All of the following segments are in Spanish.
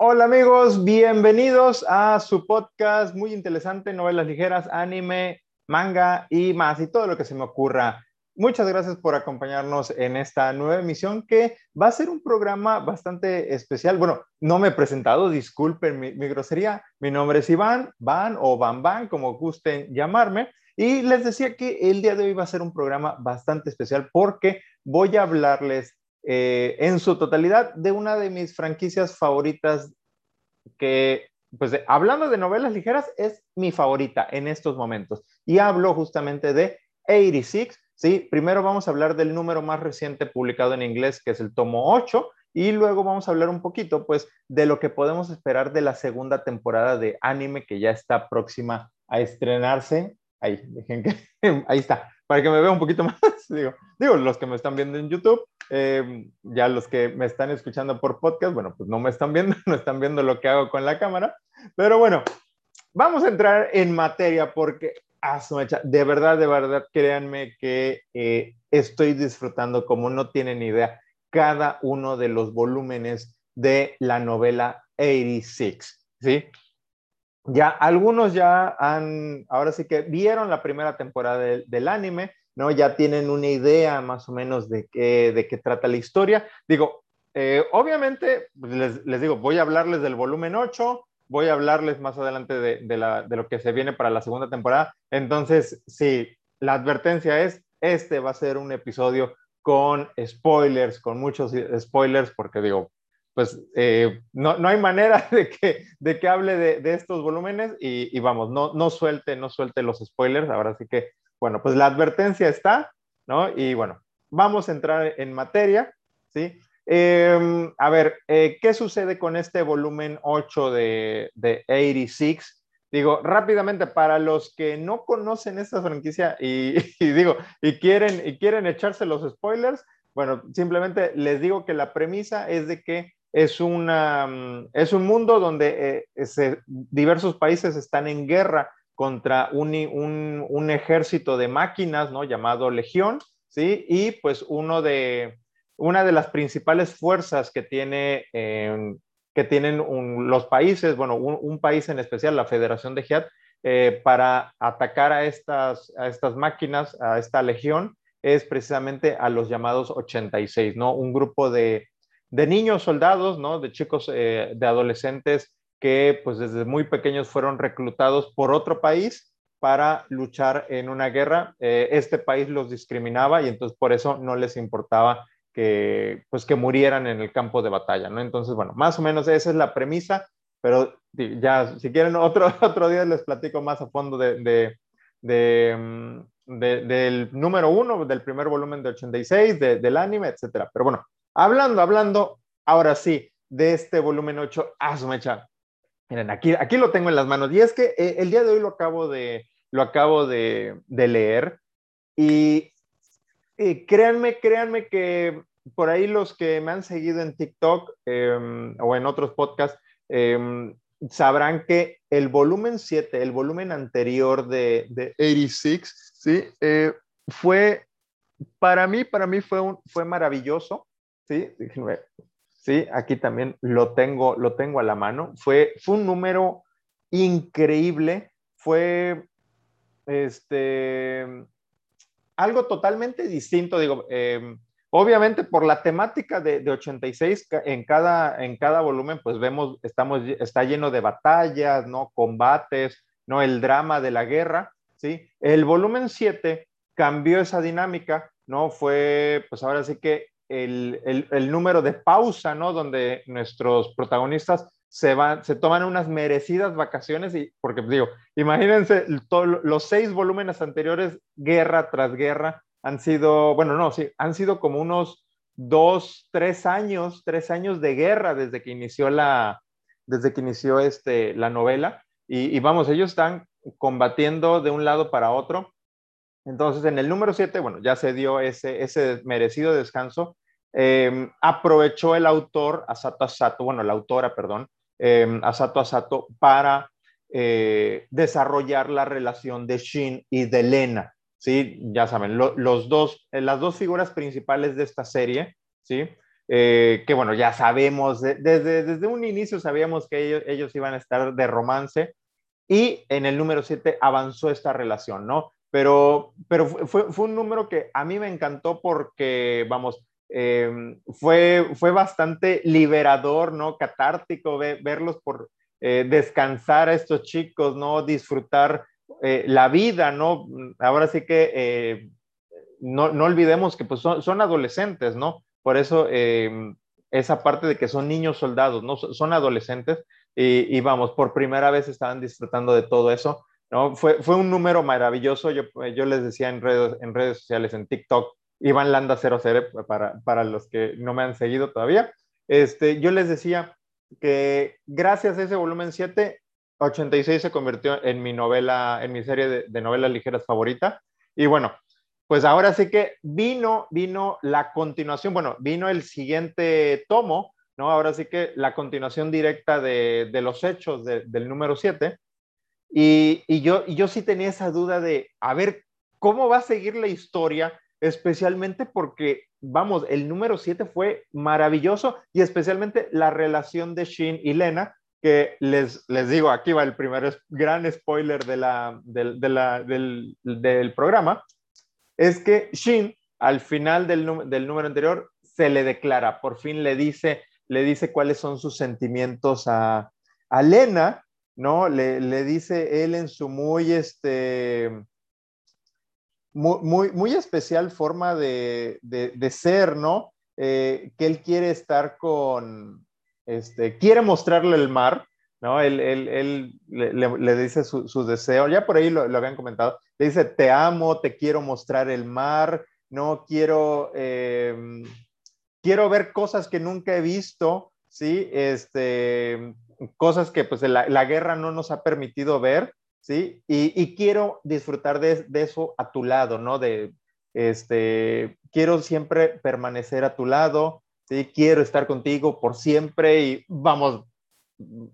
Hola amigos, bienvenidos a su podcast muy interesante, novelas ligeras, anime, manga y más, y todo lo que se me ocurra. Muchas gracias por acompañarnos en esta nueva emisión que va a ser un programa bastante especial. Bueno, no me he presentado, disculpen mi, grosería. Mi nombre es Iván, Van o Van Van, como gusten llamarme. Y les decía que el día de hoy va a ser un programa bastante especial porque voy a hablarles eh, en su totalidad de una de mis franquicias favoritas que, pues hablando de novelas ligeras, es mi favorita en estos momentos. Y hablo justamente de 86 ¿sí? Primero vamos a hablar del número más reciente publicado en inglés, que es el tomo 8, y luego vamos a hablar un poquito, pues, de lo que podemos esperar de la segunda temporada de anime que ya está próxima a estrenarse. Ahí, dejen que, ahí está, para que me vea un poquito más, digo, digo, los que me están viendo en YouTube, eh, ya los que me están escuchando por podcast, bueno, pues no me están viendo, no están viendo lo que hago con la cámara, pero bueno, vamos a entrar en materia porque Ah, de verdad, de verdad, créanme que eh, estoy disfrutando como no tienen idea cada uno de los volúmenes de la novela 86, ¿sí? Ya algunos ya han, ahora sí que vieron la primera temporada del, anime, ¿no? Ya tienen una idea más o menos de qué, de qué trata la historia. Digo, eh, obviamente, pues, les, les, digo, voy a hablarles del volumen 8, voy a hablarles más adelante de, lo que se viene para la segunda temporada. Entonces, sí, la advertencia es, este va a ser un episodio con spoilers, con muchos spoilers, porque digo, pues eh, no, hay manera de que, de que hable de, estos volúmenes y, vamos, no, no suelte, no suelte los spoilers. Ahora sí que, bueno, pues la advertencia está, ¿no? Y bueno, vamos a entrar en materia, ¿sí? Em, a ver, eh, ¿qué sucede con este volumen 8 de, de 86? Digo, rápidamente, para los que no conocen esta franquicia y, digo, y quieren, y quieren echarse los spoilers, bueno, simplemente les digo que la premisa es de que es, una, mm, es un mundo donde eh, diversos países están en guerra contra un, un, ejército de máquinas, ¿no? Llamado Legión, ¿sí? Y pues uno de, una de las principales fuerzas que, tiene, que tienen los países, bueno, un, país en especial, la Federación de Giat, eh, para atacar a estas, a estas máquinas, a esta legión, es precisamente a los llamados 86, ¿no? Un grupo de, niños soldados, ¿no? De chicos, eh, de adolescentes que pues desde muy pequeños fueron reclutados por otro país para luchar en una guerra. Eh, este país los discriminaba y entonces por eso no les importaba que, pues, que murieran en el campo de batalla, ¿no? Entonces, bueno, más o menos esa es la premisa, pero ya, si quieren, otro, otro día les platico más a fondo de, de, mm, del número uno, del primer volumen de 86, del anime, etcétera. Pero bueno, hablando, hablando, ahora sí, de este volumen 8, ah, su mecha. Miren, aquí, aquí lo tengo en las manos. Y es que eh, el día de hoy lo acabo de, lo acabo de, leer y, créanme, créanme que por ahí los que me han seguido en TikTok em, o en otros podcasts em, sabrán que el volumen 7, el volumen anterior de, de 86, ¿sí? Eh, fue, para mí, para mí fue, un, fue maravilloso, ¿sí? Sí, aquí también lo tengo, lo tengo a la mano. Fue, fue un número increíble, fue, este, algo totalmente distinto, digo, eh, Obviamente por la temática de, 86 en cada, en cada volumen, pues vemos, estamos, está lleno de batallas, ¿no? Combates, ¿no? El drama de la guerra, ¿sí? El volumen 7 cambió esa dinámica, ¿no? Fue, pues ahora sí que el, el, número de pausa, ¿no? Donde nuestros protagonistas se van, se toman unas merecidas vacaciones y, porque digo, imagínense los seis volúmenes anteriores, guerra tras guerra, han sido, bueno, no, sí, han sido como unos dos, tres años, tres años de guerra desde que inició la, desde que inició este, la novela. Y, vamos, ellos están combatiendo de un lado para otro. Entonces, en el número siete, bueno, ya se dio ese, merecido descanso. Em, aprovechó el autor, Asato Asato, bueno, la autora, perdón, eh, Asato Asato, para eh, desarrollar la relación de Shin y de Lena. ¿sí? Ya saben, los dos, eh, las dos figuras principales de esta serie, ¿sí? eh, que bueno, ya sabemos, desde, desde un inicio sabíamos que ellos, ellos iban a estar de romance y en el número 7 avanzó esta relación, ¿no? Pero, pero fue, fue un número que a mí me encantó porque, vamos, em, fue, fue bastante liberador, ¿no? Catártico verlos por eh, descansar a estos chicos, ¿no? Disfrutar eh, la vida, ¿no? Ahora sí que no, no, olvidemos que pues son, son adolescentes, ¿no? Por eso em, esa parte de que son niños soldados, ¿no? Son adolescentes y, vamos, por primera vez estaban disfrutando de todo eso, Fue, un número maravilloso, yo, yo les decía en redes, en redes sociales, en TikTok, Iván Landa 00 para, para los que no me han seguido todavía, este, yo les decía que gracias a ese volumen 7, 86 se convirtió en mi novela, en mi serie de, de novelas ligeras favorita. Y bueno, pues ahora sí que vino, vino la continuación, bueno, vino el siguiente tomo, ¿no? Ahora sí que la continuación directa de, los hechos del número 7. Y, yo, yo sí tenía esa duda de, a ver, ¿cómo va a seguir la historia? Especialmente porque, vamos, el número 7 fue maravilloso y especialmente la relación de Shin y Lena, que les, les digo, aquí va el primer gran spoiler de la, del, del programa es que Shin, al final del, número anterior, se le declara, por fin le dice, le dice cuáles son sus sentimientos a, Lena, ¿no? Le, dice él en su muy, este, muy, muy, especial forma de, ser, ¿no? Eh, que él quiere estar con, este, quiere mostrarle el mar, ¿no? Él, él, le, dice su, deseo, ya por ahí lo, habían comentado, le dice, te amo, te quiero mostrar el mar, no quiero, em, quiero ver cosas que nunca he visto, ¿sí? Este, cosas que pues la, guerra no nos ha permitido ver, ¿sí? Y, quiero disfrutar de, de, eso a tu lado, ¿no? De, este, quiero siempre permanecer a tu lado, ¿sí? Quiero estar contigo por siempre y vamos,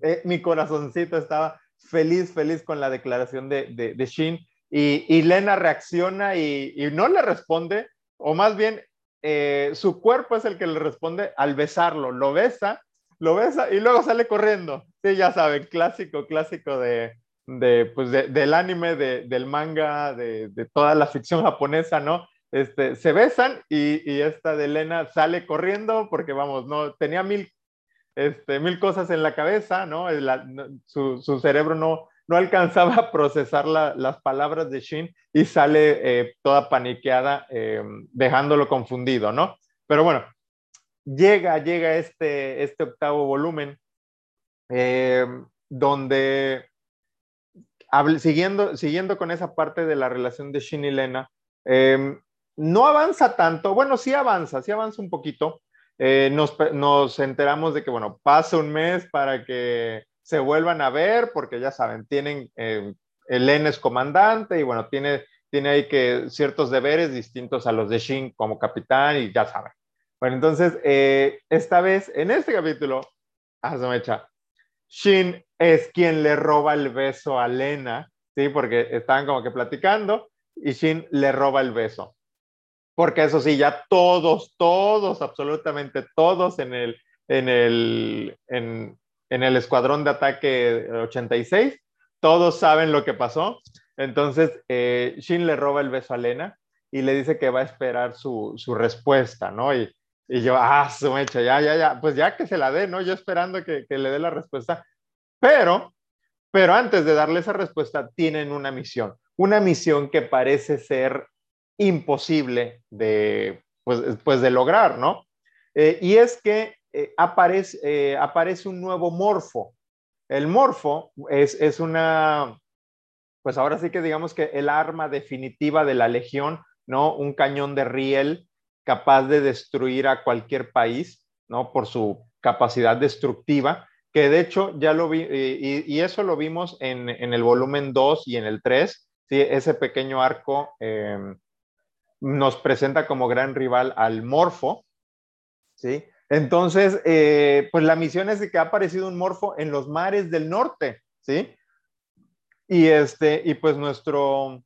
eh, mi corazoncito estaba feliz, feliz con la declaración de, de, Shin. Y, Lena reacciona y, no le responde, o más bien eh, su cuerpo es el que le responde al besarlo. Lo besa, lo besa y luego sale corriendo. Sí, ya saben, clásico, clásico de, de pues del anime, del manga, de, toda la ficción japonesa, ¿no? Este, se besan y, y, esta de Lena sale corriendo porque, vamos, no tenía mil este, mil cosas en la cabeza, ¿no? su, su, cerebro no, no alcanzaba a procesar las palabras de Shin y sale eh, toda paniqueada, eh, dejándolo confundido, ¿no? Pero bueno, llega, llega este, este octavo volumen, eh, donde, siguiendo, siguiendo con esa parte de la relación de Shin y Lena, no avanza tanto, bueno, sí avanza, sí avanza un poquito, eh, nos, enteramos de que, bueno, pasa un mes para que se vuelvan a ver, porque ya saben, tienen, eh, Elena es comandante y bueno, tiene, tiene ahí que ciertos deberes distintos a los de Shin como capitán y ya saben. Bueno, entonces, eh, esta vez, en este capítulo, ah, mecha, Shin es quien le roba el beso a Lena, ¿sí? Porque estaban como que platicando y Shin le roba el beso porque eso sí, ya todos, todos, absolutamente todos en el, en el, en, el escuadrón de ataque 86, todos saben lo que pasó. Entonces, eh, Shin le roba el beso a Lena y le dice que va a esperar su, respuesta, ¿no? Y, yo, ah, su mecha, ya, ya, ya, pues ya que se la dé, ¿no? Yo esperando que, que le dé la respuesta. Pero, pero antes de darle esa respuesta, tienen una misión, una misión que parece ser imposible de, pues, pues de lograr, ¿no? Eh, y es que eh, aparece, eh, aparece un nuevo morfo. El morfo es, es una, pues ahora sí que digamos que el arma definitiva de la legión, ¿no? Un cañón de riel capaz de destruir a cualquier país, ¿no? Por su capacidad destructiva, que de hecho ya lo vi, y, eso lo vimos en, en, el volumen 2 y en el 3, ¿sí? ese pequeño arco em, nos presenta como gran rival al Morfo, ¿sí? Entonces, eh, pues la misión es de que ha aparecido un Morfo en los mares del norte, ¿sí? Y, este, y pues nuestro...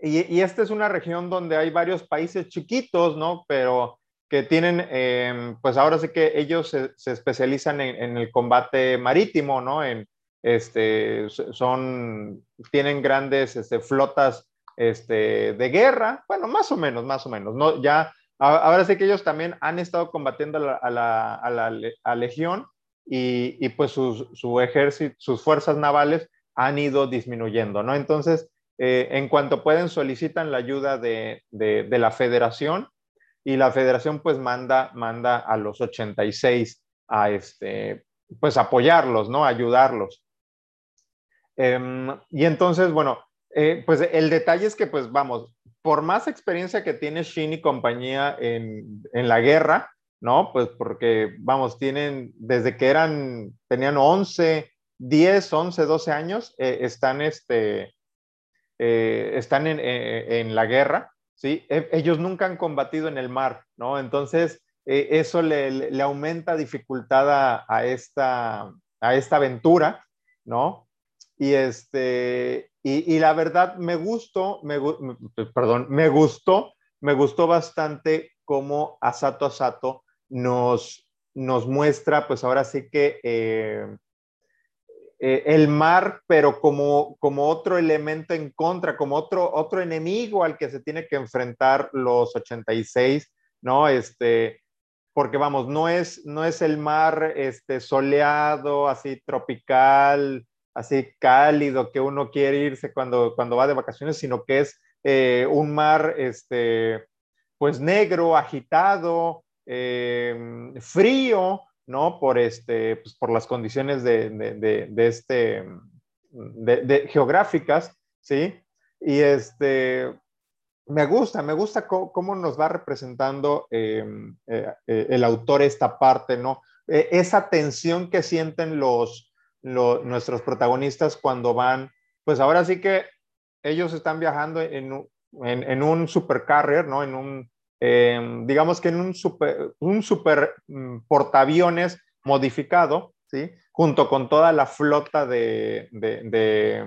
Y, esta es una región donde hay varios países chiquitos, ¿no? Pero que tienen, em, pues ahora sí que ellos se, especializan en, el combate marítimo, ¿no? En, este, son, tienen grandes este, flotas este, de guerra, bueno, más o menos, más o menos, ¿no? Ya, ahora sí que ellos también han estado combatiendo a la, Legión y pues su ejército, sus fuerzas navales han ido disminuyendo, ¿no? Entonces, eh, en cuanto pueden, solicitan la ayuda de, de, la federación y la federación pues manda, manda a los 86 a este, pues apoyarlos, ¿no? Ayudarlos. Em, y entonces, bueno, eh, pues el detalle es que pues vamos, por más experiencia que tiene Shin y compañía en, en la guerra, ¿no? Pues porque, vamos, tienen, desde que eran, tenían 11, 10, 11, 12 años, eh, están, este, eh, están eh, en, la guerra, ¿sí? E, ellos nunca han combatido en el mar, ¿no? Entonces, eso le, aumenta dificultad a, esta, a esta aventura, ¿no? Y, este, y, la verdad me gustó, me, perdón, me gustó, me gustó bastante cómo Asato Asato nos, nos muestra, pues ahora sí que eh, el mar, pero como, como otro elemento en contra, como otro, otro enemigo al que se tiene que enfrentar los 86, ¿no? Este, porque vamos, no es, no es el mar este, soleado, así tropical, así cálido, que uno quiere irse cuando, cuando va de vacaciones, sino que es eh, un mar, este, pues negro, agitado, eh, frío, ¿no? Por, este, pues, por las condiciones de, de, de, este, de, geográficas, ¿sí? Y este, me gusta, me gusta cómo, nos va representando em, eh, eh, el autor esta parte, ¿no? E, esa tensión que sienten los, nuestros protagonistas cuando van, pues ahora sí que ellos están viajando en, en, en un supercarrier, ¿no? En un, Em, digamos que en un super, un super mm, portaaviones modificado, ¿sí? junto con toda la flota de, de,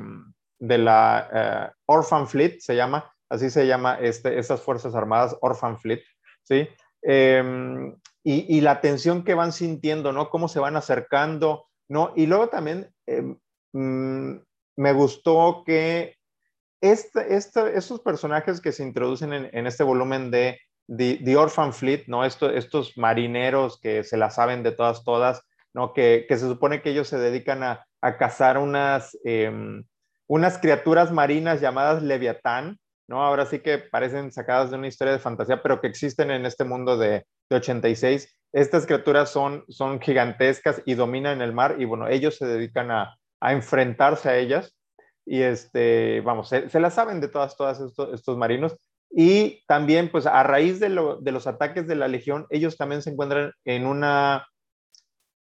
de, la eh, Orphan Fleet, se llama, así se llama este, estas Fuerzas Armadas, Orphan Fleet, ¿sí? Em, y, y, la tensión que van sintiendo, ¿no? Cómo se van acercando, ¿no? Y luego también em, mm, me gustó que este, este, estos personajes que se introducen en, en este volumen de The, Orphan Fleet, ¿no? estos marineros que se la saben de todas, todas, ¿no? Que, se supone que ellos se dedican a, cazar unas, em, unas criaturas marinas llamadas Leviatán, ¿no? Ahora sí que parecen sacadas de una historia de fantasía, pero que existen en este mundo de, 86. Estas criaturas son, son gigantescas y dominan el mar y bueno, ellos se dedican a, enfrentarse a ellas y este, vamos, se, se la saben de todas, todas estos marinos y también, pues a raíz de, los ataques de la Legión, ellos también se encuentran en una,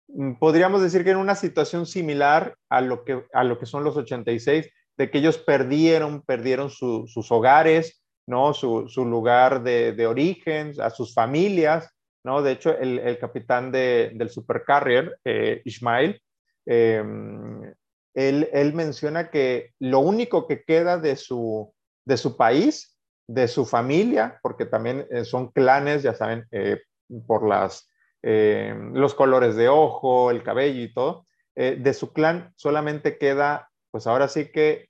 mm, podríamos decir que en una situación similar a lo que, a lo que son los 86, de que ellos perdieron, perdieron sus hogares, ¿no? Su, lugar de, origen, a sus familias, ¿no? De hecho, el, capitán del supercarrier, eh, Ismail, em, él, él, menciona que lo único que queda de su, de su país de su familia, porque también eh, son clanes, ya saben, eh, por las, eh, los colores de ojo, el cabello y todo. de su clan solamente queda, pues ahora sí que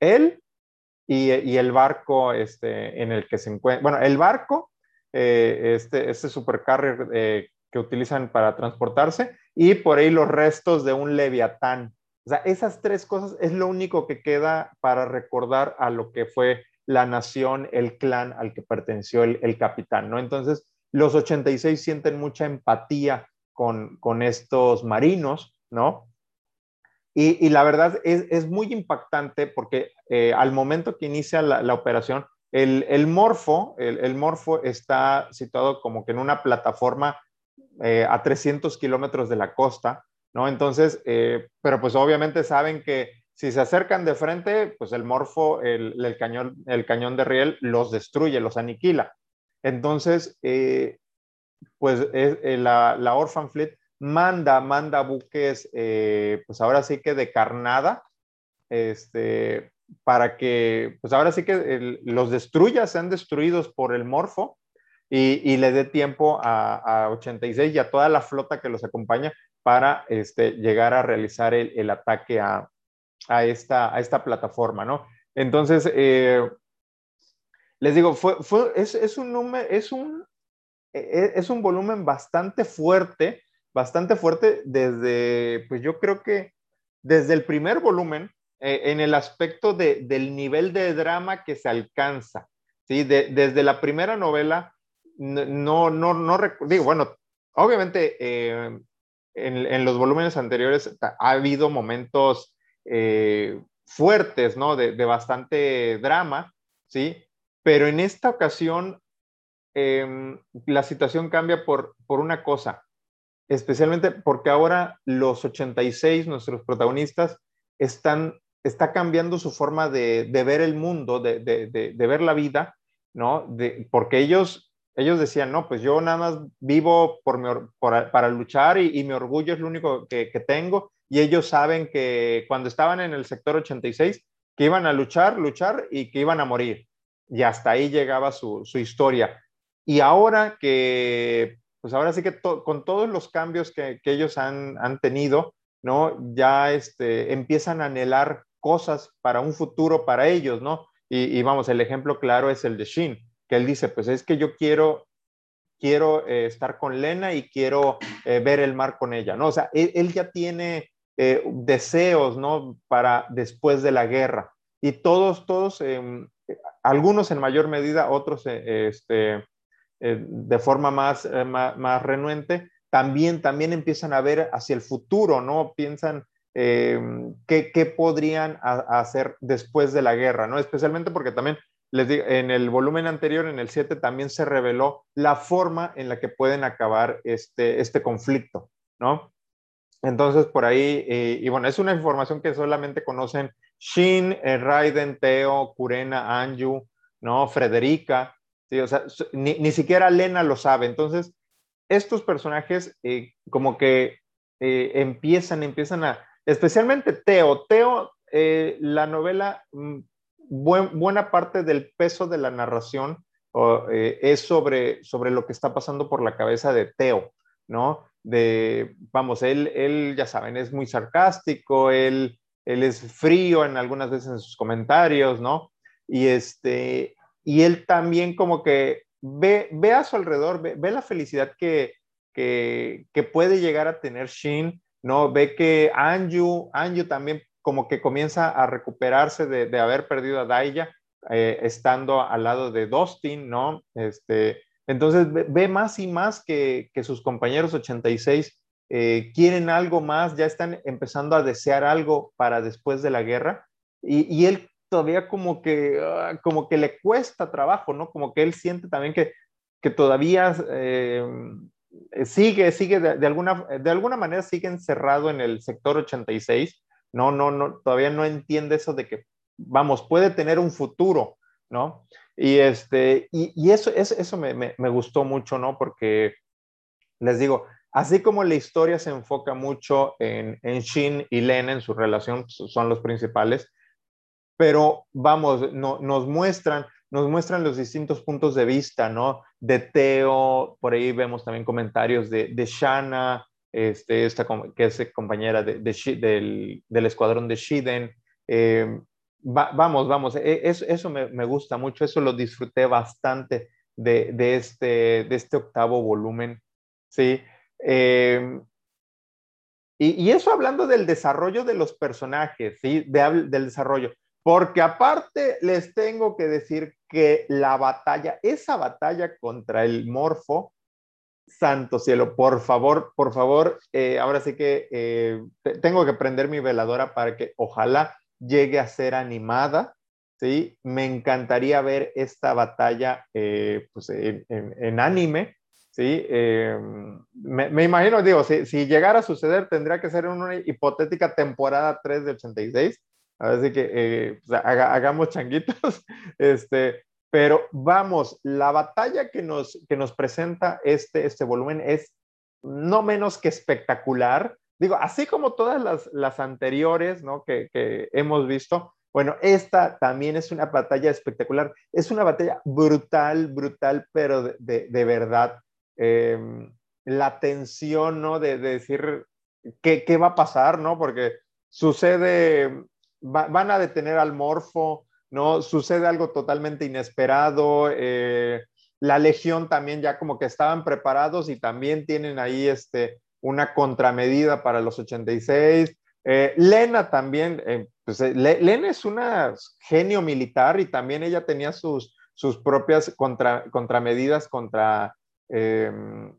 él y, el barco este, en el que se encuentra. Bueno, el barco, este, este supercarrier que utilizan para transportarse, y por ahí los restos de un leviatán o sea, esas tres cosas es lo único que queda para recordar a lo que fue la nación, el clan al que perteneció el, capitán, ¿no? Entonces, los 86 sienten mucha empatía con, con estos marinos, ¿no? Y, la verdad es, muy impactante porque eh, al momento que inicia la, operación, el, morfo, el, morfo está situado como que en una plataforma eh, a 300 kilómetros de la costa, ¿no? Entonces, eh, pero pues obviamente saben que si se acercan de frente, pues el morfo, el, cañón, el cañón de riel los destruye, los aniquila. Entonces, eh, pues eh, la, Orphan Fleet manda, manda buques, pues ahora sí que de carnada, este, para que, pues ahora sí que los destruya, sean destruidos por el morfo, y, le dé tiempo a, 86 y a toda la flota que los acompaña para este, llegar a realizar el, ataque a, esta, a esta plataforma, ¿no? Entonces, eh, les digo, fue, es, un número, es un, e, e, es un volumen bastante fuerte, bastante fuerte desde, pues yo creo que desde el primer volumen, eh, en el aspecto del nivel de drama que se alcanza, ¿sí? desde la primera novela, no, no, no, digo, bueno, obviamente eh, en, los volúmenes anteriores ha habido momentos eh, fuertes, ¿no? De, bastante drama, ¿sí? Pero en esta ocasión em, la situación cambia por, por una cosa, especialmente porque ahora los 86, nuestros protagonistas, están, está cambiando su forma de, ver el mundo, de, de, ver la vida, ¿no? porque ellos, ellos decían, no, pues yo nada más vivo por, para luchar y, mi orgullo es lo único que, tengo. Y ellos saben que cuando estaban en el sector 86, que iban a luchar, luchar y que iban a morir. Y hasta ahí llegaba su, su historia. Y ahora que pues ahora sí que con todos los cambios que, ellos han, tenido, ¿no? Ya este, empiezan a anhelar cosas para un futuro para ellos, ¿no? Y, vamos, el ejemplo claro es el de Shin, que él dice, pues es que yo quiero, quiero eh, estar con Lena y quiero eh, ver el mar con ella, ¿no? O sea, él, ya tiene eh, deseos, ¿no? Para después de la guerra. Y todos, todos, em, algunos en mayor medida, otros, este, de forma más, más, renuente, también, también empiezan a ver hacia el futuro, ¿no? Piensan eh, qué, podrían hacer después de la guerra, ¿no? Especialmente porque también les digo, en el volumen anterior, en el 7, también se reveló la forma en la que pueden acabar este, este conflicto, ¿no? Entonces, por ahí, y bueno, es una información que solamente conocen Shin, Raiden, Teo, Kurena, Anju, ¿no? Frederica, ¿sí? O sea, ni, siquiera Lena lo sabe. Entonces, estos personajes eh, como que eh, empiezan, empiezan a, especialmente Teo. Teo, eh, la novela, mm, buena parte del peso de la narración es sobre, sobre lo que está pasando por la cabeza de Teo, ¿no? De, vamos, él, él ya saben, es muy sarcástico, él, él es frío en algunas veces en sus comentarios, ¿no? Y, este, y él también como que ve, ve a su alrededor, ve, la felicidad que, que, puede llegar a tener Shin, ¿no? Ve que Anju, Anju también como que comienza a recuperarse de, haber perdido a Daya, eh, estando al lado de Dustin, ¿no? Este, entonces ve, más y más que, que sus compañeros 86 eh, quieren algo más, ya están empezando a desear algo para después de la guerra. Y, y él todavía como que, ah, como que le cuesta trabajo, ¿no? Como que él siente también que, que todavía eh, sigue, sigue de, alguna, de alguna manera sigue encerrado en el sector 86, ¿no? No, no, todavía no entiende eso de que, vamos, puede tener un futuro, ¿no? Y, este, y, y eso, eso, eso me, me, gustó mucho, ¿no? Porque, les digo, así como la historia se enfoca mucho en, en Shin y Len en su relación, son los principales, pero vamos, no, nos muestran, nos muestran los distintos puntos de vista, ¿no? De Teo, por ahí vemos también comentarios de, de Shana, este, esta, que es compañera de, del, del, escuadrón de Shiden. Eh, vamos, vamos, e, eso, me, gusta mucho, eso lo disfruté bastante de, de, este, de este octavo volumen, ¿sí? Eh, y, y, eso hablando del desarrollo de los personajes, ¿sí? del desarrollo. Porque aparte les tengo que decir que la batalla, esa batalla contra el morfo, santo cielo, por favor, por favor, eh, ahora sí que eh, tengo que prender mi veladora para que ojalá llegue a ser animada, ¿sí? Me encantaría ver esta batalla eh, pues, en, anime, ¿sí? Me, me, imagino, digo, si, llegara a suceder, tendría que ser en una hipotética temporada 3 de 86, Así que pues, hagamos changuitos. Este, pero vamos, la batalla que nos, que nos presenta este, este volumen es no menos que espectacular. Digo, así como todas las, las anteriores ¿no? que, que hemos visto, Bueno, esta también es una batalla espectacular. Es una batalla brutal, brutal, pero de, verdad. Em, la tensión, ¿no? De, decir ¿qué, qué, va a pasar, ¿no? Porque sucede, van a detener al morfo, ¿no? Sucede algo totalmente inesperado. Eh, la Legión también ya como que estaban preparados y también tienen ahí este, una contramedida para los 86. Eh, Lena también, eh, pues, Lena es una genio militar y también ella tenía sus, sus propias contra, contramedidas contra,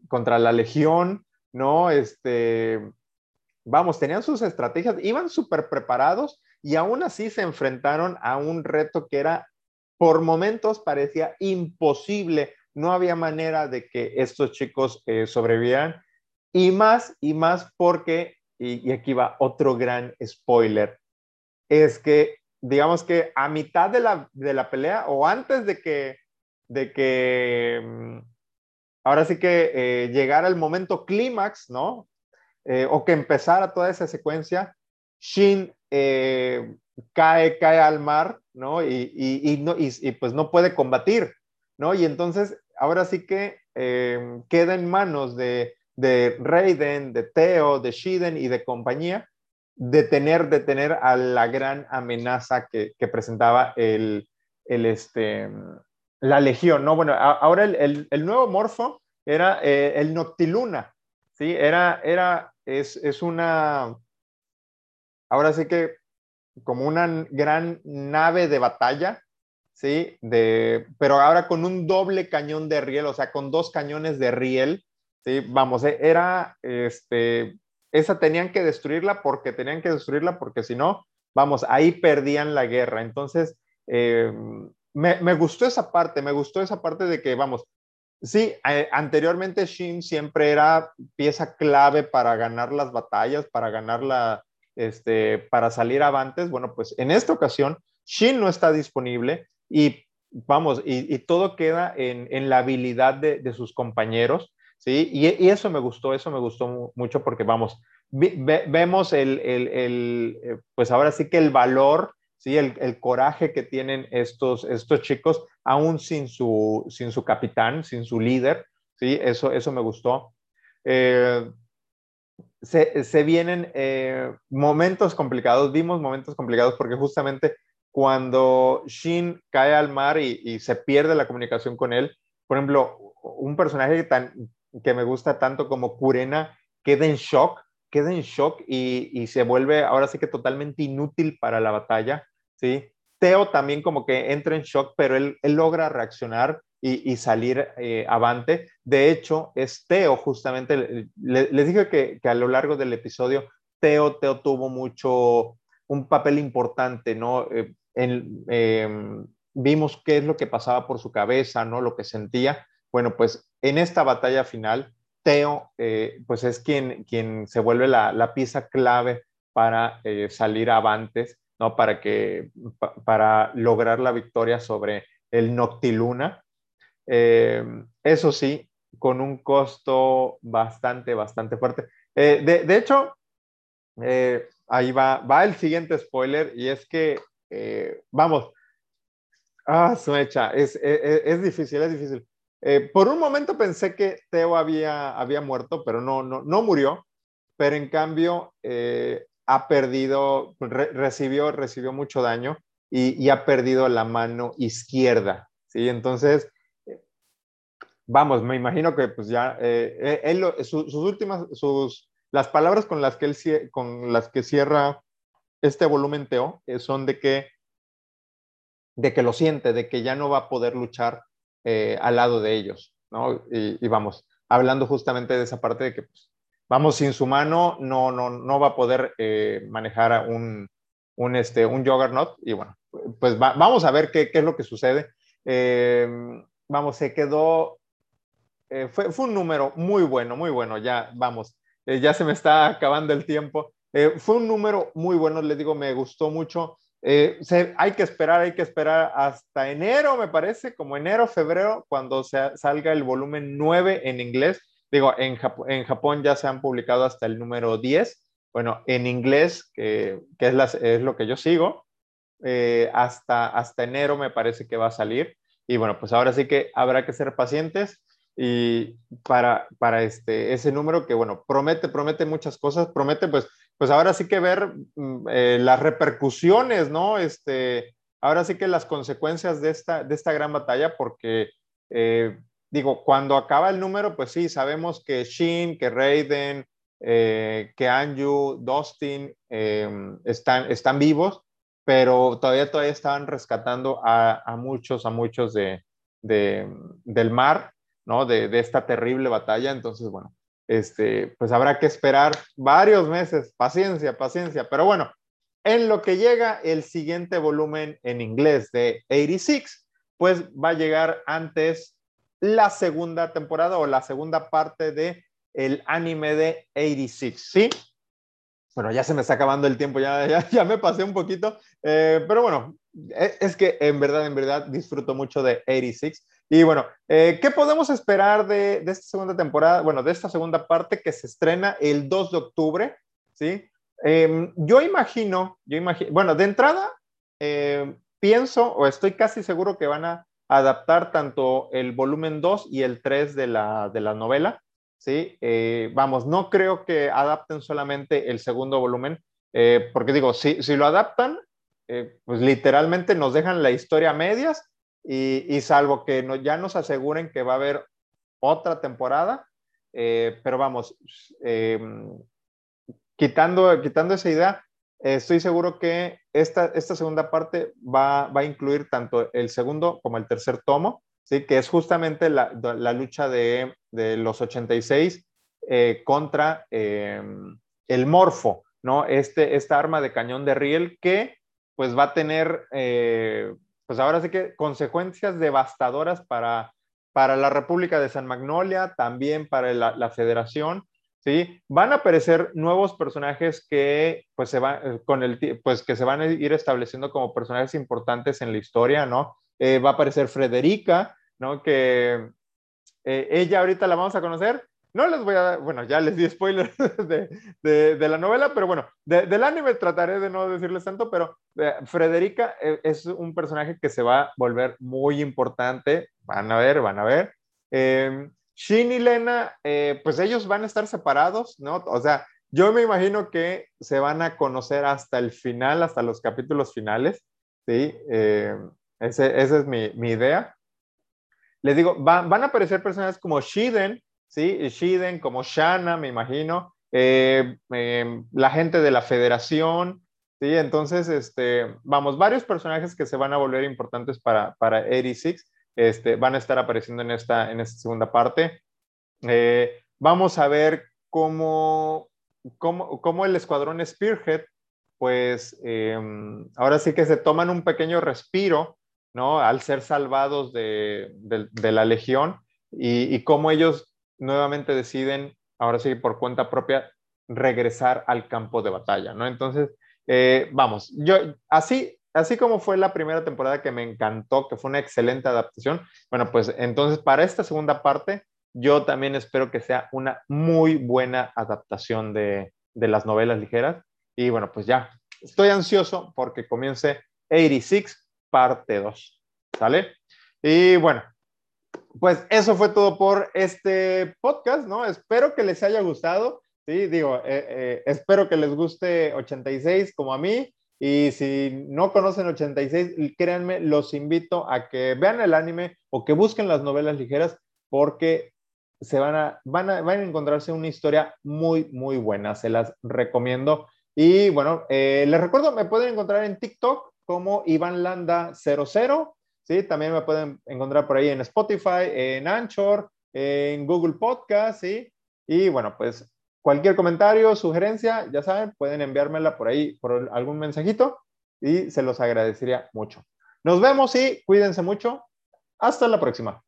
contra la Legión, ¿no? Este, vamos, tenían sus estrategias, iban súper preparados y aún así se enfrentaron a un reto que era, por momentos parecía imposible, no había manera de que estos chicos eh, sobrevivieran y más y más porque, y, aquí va otro gran spoiler, es que digamos que a mitad de la, de la pelea o antes de que, de que mm, ahora sí que eh, llegara el momento clímax, ¿no? Eh, o que empezara toda esa secuencia, Shin eh, cae, cae al mar, ¿no? Y, y, y no, y, pues no puede combatir, ¿no? Y entonces, ahora sí que eh, queda en manos de, de Raiden, de Theo, de Shiden y de compañía, detener, detener a la gran amenaza que, que presentaba el, el, este, la legión, ¿no? Bueno, ahora el, el, el nuevo morfo era el Noctiluna, ¿sí? Era, era es, una, ahora sí que como una gran nave de batalla, ¿sí? De, pero ahora con un doble cañón de riel, o sea, con dos cañones de riel, ¿sí? Vamos, e, era, este, esa tenían que destruirla porque tenían que destruirla porque si no, vamos, ahí perdían la guerra. Entonces, eh, me, me, gustó esa parte, me gustó esa parte de que, vamos, Sí, anteriormente Shin siempre era pieza clave para ganar las batallas, para ganar la, este, para salir avantes. Bueno, pues en esta ocasión Shin no está disponible y vamos, y, todo queda en, la habilidad de, sus compañeros, ¿sí? Y, eso me gustó, eso me gustó mucho porque vamos, vemos el, el, eh, pues ahora sí que el valor ¿sí? El, coraje que tienen estos, estos chicos, aún sin su, sin su capitán, sin su líder, ¿sí? Eso, eso me gustó. Eh, se, vienen eh, momentos complicados, vimos momentos complicados porque justamente cuando Shin cae al mar y, se pierde la comunicación con él, por ejemplo, un personaje tan, que me gusta tanto como Kurena queda en shock queda en shock y, se vuelve ahora sí que totalmente inútil para la batalla, ¿sí? Teo también como que entra en shock, pero él, logra reaccionar y, salir eh, avante. De hecho, es Teo justamente, les dije que, a lo largo del episodio, Teo, Teo tuvo mucho, un papel importante, ¿no? Eh, em, vimos qué es lo que pasaba por su cabeza, ¿no? Lo que sentía. Bueno, pues en esta batalla final, Teo, eh, pues es quien, quien se vuelve la, pieza clave para eh, salir avantes, ¿no? Para, que, para lograr la victoria sobre el Noctiluna. Eh, eso sí, con un costo bastante, bastante fuerte. De, hecho, ahí va, va el siguiente spoiler y es que, vamos, ah, su mecha, es, es difícil, es difícil. Eh, por un momento pensé que Teo había, había muerto, pero no, no, no murió, pero en cambio eh, ha perdido, recibió, recibió mucho daño y, ha perdido la mano izquierda, ¿sí? Entonces, vamos, me imagino que pues ya, eh, él, sus últimas, sus, las palabras con las que él, con las que cierra este volumen Teo son de que, de que lo siente, de que ya no va a poder luchar eh, al lado de ellos, ¿no? Y, vamos, hablando justamente de esa parte de que, pues, vamos, sin su mano no, no, no va a poder eh, manejar un, un, este, un juggernaut y bueno, pues vamos a ver qué, qué, es lo que sucede. Eh, vamos, se quedó, fue, fue, un número muy bueno, muy bueno, ya vamos, ya se me está acabando el tiempo. fue un número muy bueno, les digo, me gustó mucho. Eh, hay que esperar, hay que esperar hasta enero, me parece, como enero, febrero, cuando salga el volumen 9 en inglés. Digo, en, Japón ya se han publicado hasta el número 10. Bueno, en inglés, que, es, lo que yo sigo, eh, hasta enero me parece que va a salir. Y bueno, pues ahora sí que habrá que ser pacientes y para, para este, ese número que, bueno, promete, promete muchas cosas, promete pues, pues ahora sí que ver mm, eh, las repercusiones, ¿no? Este, ahora sí que las consecuencias de esta, de esta gran batalla, porque eh, digo, cuando acaba el número, pues sí, sabemos que Shin, que Raiden, eh, que Anju, Dustin em, están, están vivos, pero todavía, todavía estaban rescatando a, a muchos, a muchos de, de, del mar, ¿no? De, esta terrible batalla. Entonces, bueno, este, pues habrá que esperar varios meses, paciencia, paciencia, pero bueno, en lo que llega el siguiente volumen en inglés de 86, pues va a llegar antes la segunda temporada o la segunda parte de el anime de 86, ¿sí? Bueno, ya se me está acabando el tiempo, ya, ya, ya me pasé un poquito, eh, pero bueno, es, es, que en verdad, en verdad disfruto mucho de 86. Y bueno, eh, ¿qué podemos esperar de, esta segunda temporada? Bueno, de esta segunda parte que se estrena el 2 de octubre, ¿sí? Eh, yo imagino, yo imagino, bueno, de entrada, eh, pienso o estoy casi seguro que van a adaptar tanto el volumen 2 y el 3 de la, de la novela, ¿sí? Eh, vamos, no creo que adapten solamente el segundo volumen, porque digo, si, si, lo adaptan, pues literalmente nos dejan la historia a medias y, y salvo que no, ya nos aseguren que va a haber otra temporada, eh, pero vamos, em, quitando, quitando esa idea, estoy seguro que esta, esta segunda parte va, va, a incluir tanto el segundo como el tercer tomo, ¿sí? que es justamente la, la lucha de, de, los 86 eh, contra eh, el morfo, ¿no? Este, esta arma de cañón de riel que pues va a tener, eh, pues ahora sí que consecuencias devastadoras para, para la República de San Magnolia, también para la, Federación, ¿sí? Van a aparecer nuevos personajes que pues se, va, eh, con el, pues, que se van a ir estableciendo como personajes importantes en la historia, ¿no? Eh, va a aparecer Frederica, ¿no? Que eh, ella ahorita la vamos a conocer. No les voy a dar, bueno, ya les di spoiler de, de, la novela, pero bueno, de, del anime trataré de no decirles tanto, pero eh, Frederica es un personaje que se va a volver muy importante. Van a ver, van a ver. Eh, Shin y Lena, eh, pues ellos van a estar separados, ¿no? O sea, yo me imagino que se van a conocer hasta el final, hasta los capítulos finales, ¿sí? Eh, ese, esa es mi, mi, idea. Les digo, va, van a aparecer personajes como Shiden, ¿sí? Shiden, como Shana, me imagino, eh, eh, la gente de la federación, ¿sí? Entonces, este, vamos, varios personajes que se van a volver importantes para, para 86 este, van a estar apareciendo en esta, en esta segunda parte. Eh, vamos a ver cómo, cómo, cómo, el escuadrón Spearhead, pues eh, ahora sí que se toman un pequeño respiro, ¿no? Al ser salvados de, de, la legión y cómo ellos nuevamente deciden, ahora sí por cuenta propia, regresar al campo de batalla, ¿no? Entonces, eh, vamos, yo así así como fue la primera temporada que me encantó, que fue una excelente adaptación, bueno, pues entonces para esta segunda parte, yo también espero que sea una muy buena adaptación de, de las novelas ligeras. Y bueno, pues ya, estoy ansioso porque comience 86, parte 2. ¿Sale? Y bueno, pues eso fue todo por este podcast, ¿no? Espero que les haya gustado. Sí, digo, eh, eh, espero que les guste 86 como a mí. Y si no conocen 86, créanme, los invito a que vean el anime o que busquen las novelas ligeras porque se van a, van a, van a encontrarse una historia muy, muy buena. Se las recomiendo. Y bueno, eh, les recuerdo, me pueden encontrar en TikTok como Iván Landa 00. ¿Sí? También me pueden encontrar por ahí en Spotify, en Anchor, en Google Podcast. Y bueno, pues Cualquier comentario, sugerencia, ya saben, pueden enviármela por ahí, por algún mensajito y se los agradecería mucho. Nos vemos y cuídense mucho. Hasta la próxima.